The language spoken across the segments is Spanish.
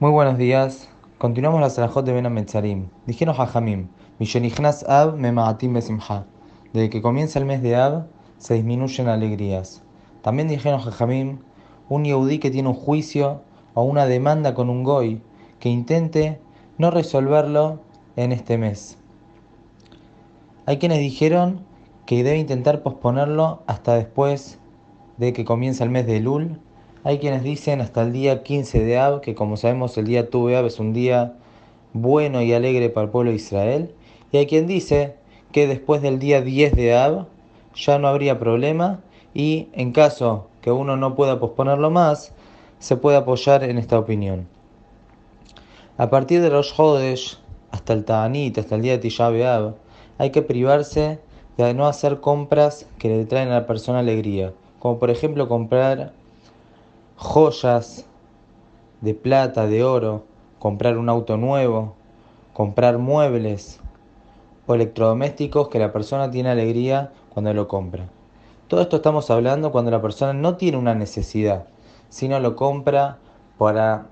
Muy buenos días. Continuamos la Salahot de Ben Ametzarim. Dijeron Jajamim, Mishenichnas Ab Memaatim Besimha. Desde que comienza el mes de Ab, se disminuyen alegrías. También dijeron Jajamim, un Yehudí que tiene un juicio o una demanda con un Goy, que intente no resolverlo en este mes. Hay quienes dijeron que debe intentar posponerlo hasta después de que comience el mes de Lul hay quienes dicen hasta el día 15 de Ab, que como sabemos el día Tuve Ab es un día bueno y alegre para el pueblo de Israel. Y hay quien dice que después del día 10 de Ab ya no habría problema y en caso que uno no pueda posponerlo más, se puede apoyar en esta opinión. A partir de los Jodesh hasta el Ta'anit, hasta el día de Tisha B'Av, hay que privarse de no hacer compras que le traen a la persona alegría, como por ejemplo comprar joyas de plata, de oro, comprar un auto nuevo, comprar muebles o electrodomésticos que la persona tiene alegría cuando lo compra. Todo esto estamos hablando cuando la persona no tiene una necesidad, sino lo compra para,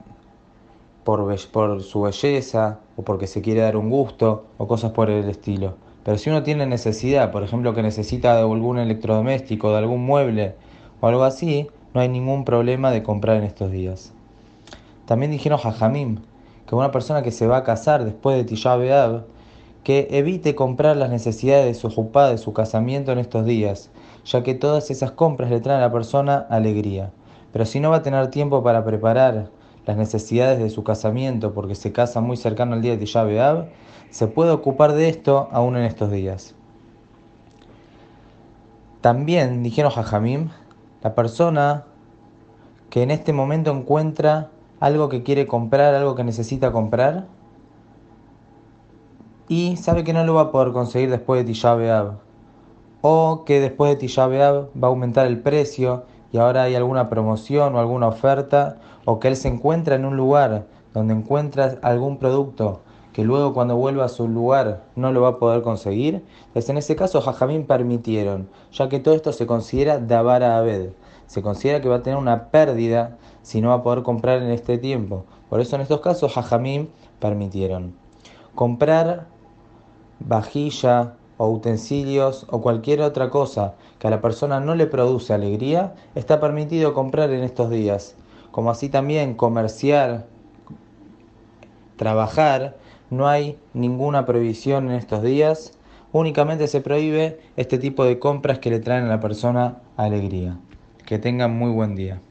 por, por su belleza o porque se quiere dar un gusto o cosas por el estilo. Pero si uno tiene necesidad, por ejemplo que necesita de algún electrodoméstico, de algún mueble o algo así, no hay ningún problema de comprar en estos días. También dijeron Jajamim que una persona que se va a casar después de Tisha B'Av, que evite comprar las necesidades de su jupá, de su casamiento en estos días, ya que todas esas compras le traen a la persona alegría. Pero si no va a tener tiempo para preparar las necesidades de su casamiento porque se casa muy cercano al día de Tisha B'Av, se puede ocupar de esto aún en estos días. También dijeron Jajamim la persona que en este momento encuentra algo que quiere comprar, algo que necesita comprar, y sabe que no lo va a poder conseguir después de Tisha B'Av, o que después de Tisha B'Av va a aumentar el precio y ahora hay alguna promoción o alguna oferta, o que él se encuentra en un lugar donde encuentra algún producto que luego cuando vuelva a su lugar no lo va a poder conseguir, pues en ese caso Jajamín permitieron, ya que todo esto se considera Davara Abed, se considera que va a tener una pérdida si no va a poder comprar en este tiempo. Por eso en estos casos Jajamín permitieron. Comprar vajilla o utensilios o cualquier otra cosa que a la persona no le produce alegría, está permitido comprar en estos días. Como así también comerciar, trabajar, no hay ninguna prohibición en estos días, únicamente se prohíbe este tipo de compras que le traen a la persona alegría. Que tengan muy buen día.